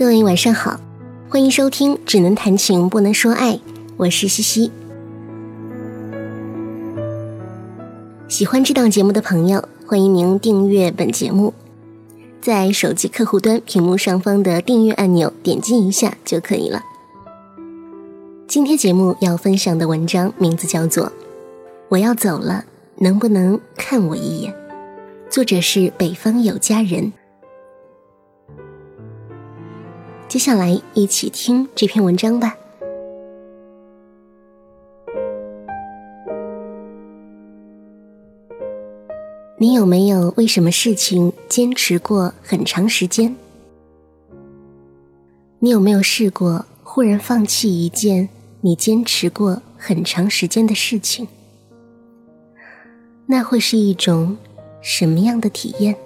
各位晚上好，欢迎收听《只能谈情不能说爱》，我是西西。喜欢这档节目的朋友，欢迎您订阅本节目，在手机客户端屏幕上方的订阅按钮点击一下就可以了。今天节目要分享的文章名字叫做《我要走了，能不能看我一眼》，作者是北方有佳人。接下来一起听这篇文章吧。你有没有为什么事情坚持过很长时间？你有没有试过忽然放弃一件你坚持过很长时间的事情？那会是一种什么样的体验？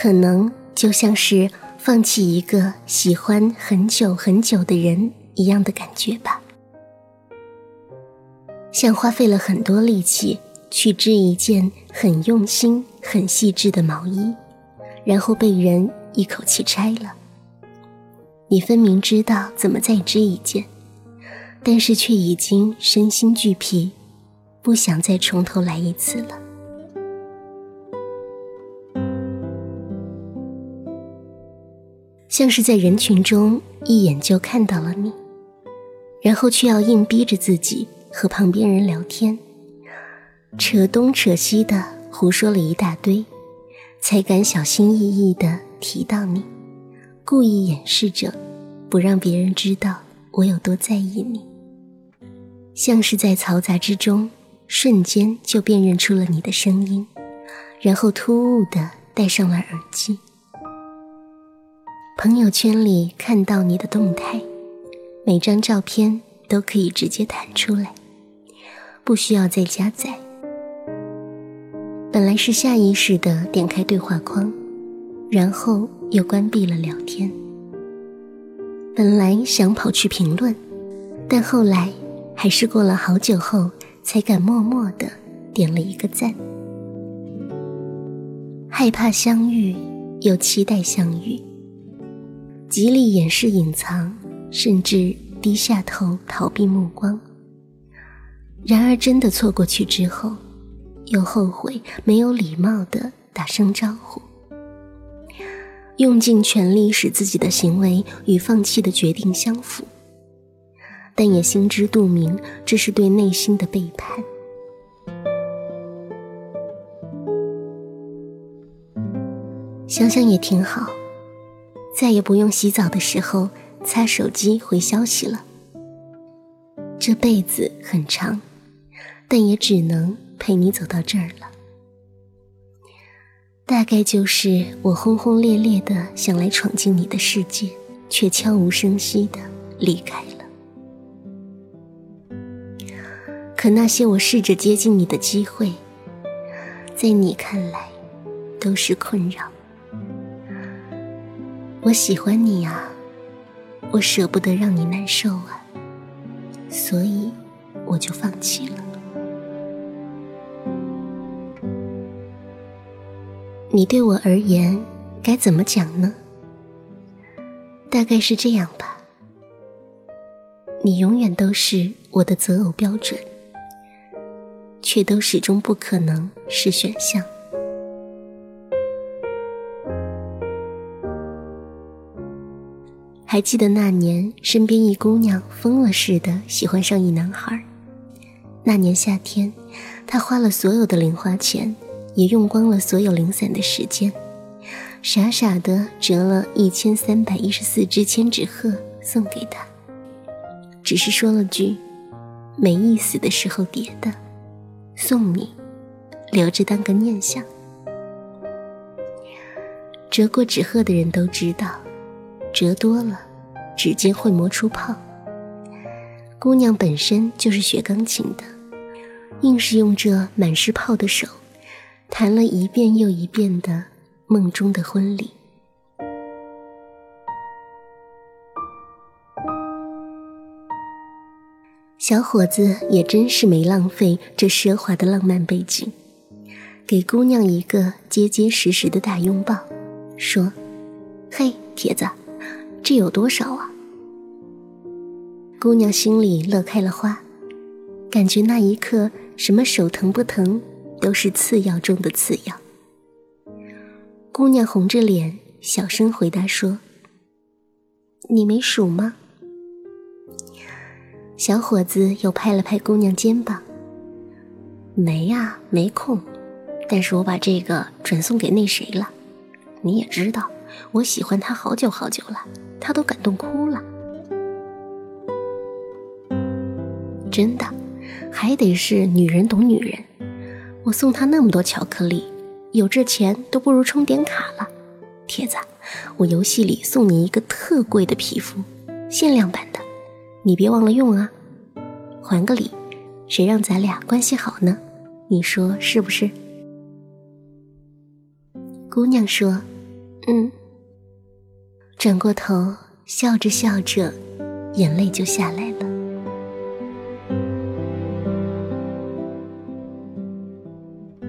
可能就像是放弃一个喜欢很久很久的人一样的感觉吧，像花费了很多力气去织一件很用心、很细致的毛衣，然后被人一口气拆了。你分明知道怎么再织一件，但是却已经身心俱疲，不想再从头来一次了。像是在人群中一眼就看到了你，然后却要硬逼着自己和旁边人聊天，扯东扯西的胡说了一大堆，才敢小心翼翼的提到你，故意掩饰着，不让别人知道我有多在意你。像是在嘈杂之中，瞬间就辨认出了你的声音，然后突兀的戴上了耳机。朋友圈里看到你的动态，每张照片都可以直接弹出来，不需要再加载。本来是下意识的点开对话框，然后又关闭了聊天。本来想跑去评论，但后来还是过了好久后才敢默默的点了一个赞。害怕相遇，又期待相遇。极力掩饰、隐藏，甚至低下头逃避目光。然而，真的错过去之后，又后悔没有礼貌的打声招呼，用尽全力使自己的行为与放弃的决定相符，但也心知肚明，这是对内心的背叛。想想也挺好。再也不用洗澡的时候擦手机回消息了。这辈子很长，但也只能陪你走到这儿了。大概就是我轰轰烈烈的想来闯进你的世界，却悄无声息的离开了。可那些我试着接近你的机会，在你看来都是困扰。我喜欢你啊，我舍不得让你难受啊，所以我就放弃了。你对我而言该怎么讲呢？大概是这样吧。你永远都是我的择偶标准，却都始终不可能是选项。还记得那年，身边一姑娘疯了似的喜欢上一男孩。那年夏天，她花了所有的零花钱，也用光了所有零散的时间，傻傻的折了一千三百一十四只千纸鹤送给他，只是说了句“没意思的时候叠的，送你，留着当个念想”。折过纸鹤的人都知道。折多了，指尖会磨出泡。姑娘本身就是学钢琴的，硬是用这满是泡的手，弹了一遍又一遍的《梦中的婚礼》。小伙子也真是没浪费这奢华的浪漫背景，给姑娘一个结结实实的大拥抱，说：“嘿，铁子，这有多少啊？”姑娘心里乐开了花，感觉那一刻什么手疼不疼都是次要中的次要。姑娘红着脸，小声回答说：“你没数吗？”小伙子又拍了拍姑娘肩膀：“没呀，没空。”但是我把这个转送给那谁了，你也知道，我喜欢他好久好久了，他都感动哭了。真的，还得是女人懂女人。我送他那么多巧克力，有这钱都不如充点卡了。铁子，我游戏里送你一个特贵的皮肤，限量版的，你别忘了用啊。还个礼，谁让咱俩关系好呢？你说是不是？姑娘说：“嗯。”转过头，笑着笑着，眼泪就下来了。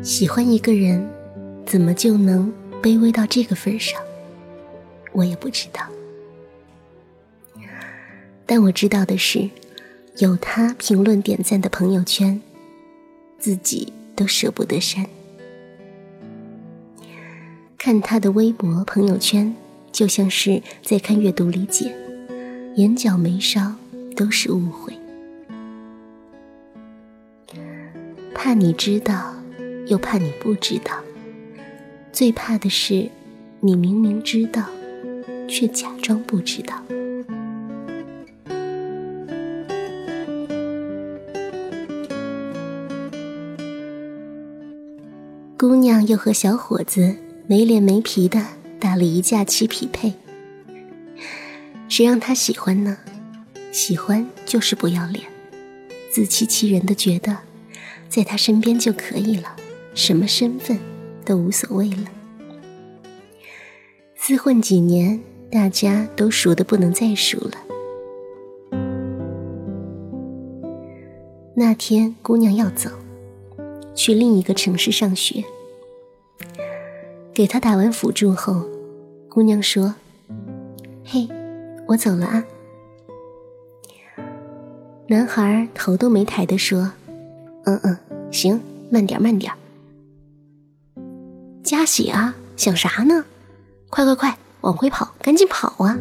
喜欢一个人，怎么就能卑微到这个份上？我也不知道。但我知道的是，有他评论点赞的朋友圈，自己都舍不得删。看他的微博朋友圈，就像是在看阅读理解，眼角眉梢都是误会。怕你知道，又怕你不知道，最怕的是你明明知道，却假装不知道。姑娘又和小伙子。没脸没皮的打了一架棋匹配，谁让他喜欢呢？喜欢就是不要脸，自欺欺人的觉得在他身边就可以了，什么身份都无所谓了。厮混几年，大家都熟的不能再熟了。那天姑娘要走，去另一个城市上学。给他打完辅助后，姑娘说：“嘿，我走了啊。”男孩头都没抬的说：“嗯嗯，行，慢点慢点。”加喜啊，想啥呢？快快快，往回跑，赶紧跑啊！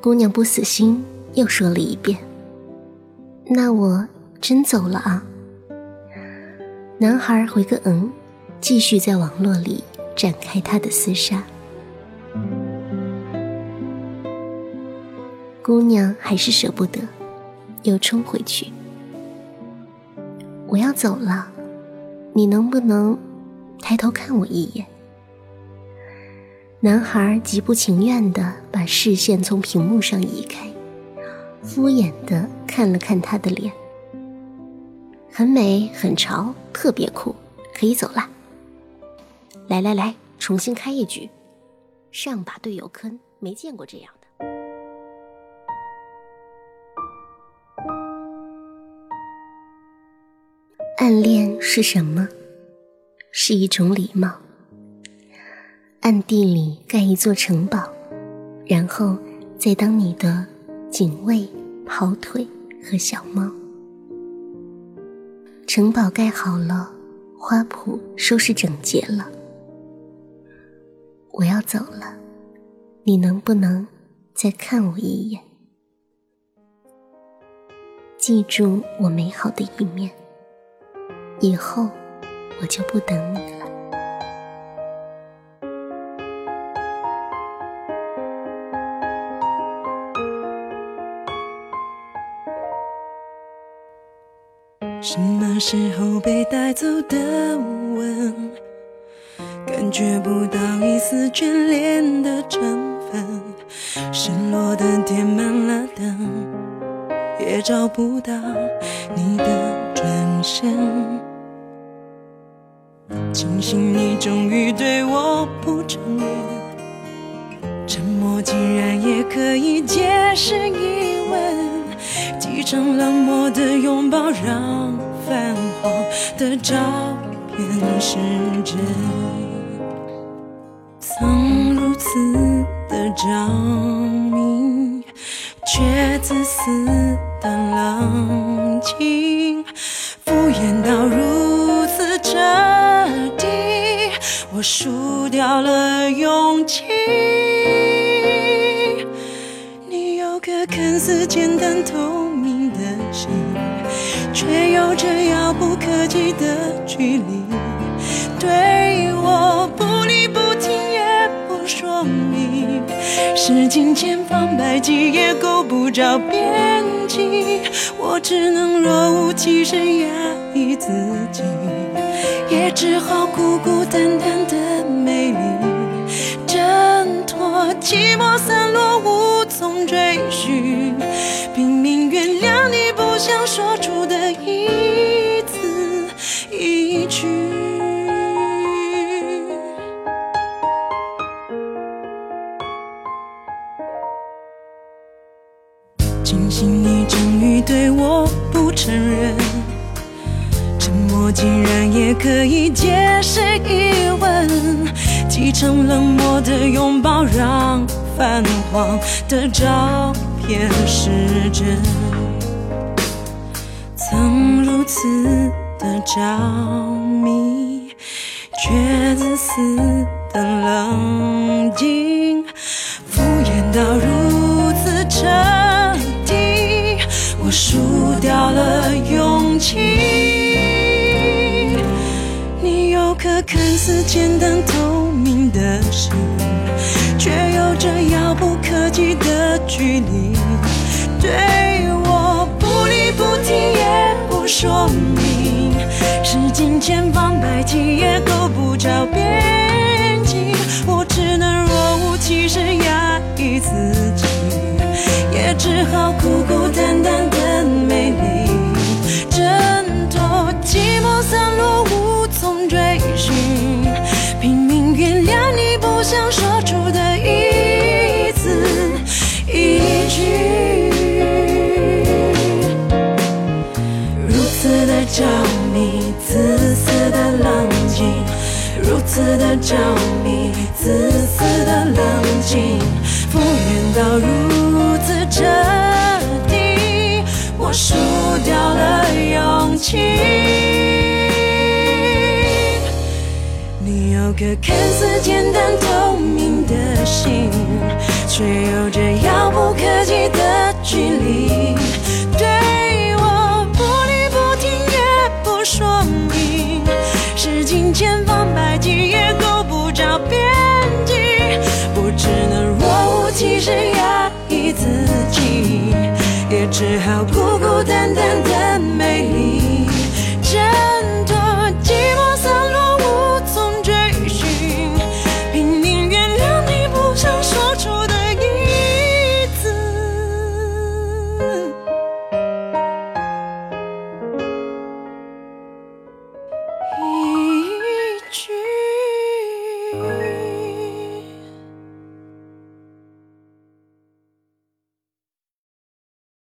姑娘不死心，又说了一遍：“那我真走了啊。”男孩回个嗯。继续在网络里展开他的厮杀，姑娘还是舍不得，又冲回去。我要走了，你能不能抬头看我一眼？男孩极不情愿的把视线从屏幕上移开，敷衍的看了看他的脸，很美，很潮，特别酷，可以走了。来来来，重新开一局，上把队友坑，没见过这样的。暗恋是什么？是一种礼貌。暗地里盖一座城堡，然后再当你的警卫、跑腿和小猫。城堡盖好了，花圃收拾整洁了。我要走了，你能不能再看我一眼？记住我美好的一面，以后我就不等你了。什么时候被带走的吻？感觉不到一丝眷恋的成分，失落的点满了灯，也找不到你的转身。庆幸你终于对我不承认，沉默竟然也可以解释疑问，几场冷漠的拥抱让。泛黄的照片失真，曾如此的着迷，却自私的冷静，敷衍到如此彻底，我输掉了勇气。你有个看似简单透明的心，却有着遥不可及的距离。对使尽千方百计也够不着边际。我只能若无其事压抑自己，也只好孤孤单单的美丽。挣脱寂寞散落无从追寻，拼命原谅你不想说出的一庆幸你终于对我不承认，沉默竟然也可以解释疑问。几场冷漠的拥抱，让泛黄的照片失真。曾如此的着迷，却自私的冷静，简单透明的心，却有着遥不可及的距离。对我不离不弃也不说明，使尽千方百计也够不着边际。我只能若无其事压抑自己，也只好想说出的一字一句。如此的着迷，自私的冷静；如此的着迷，自私的冷静，敷衍到如此彻底，我输掉了勇气。你有个看似简单只好孤孤单单的美丽。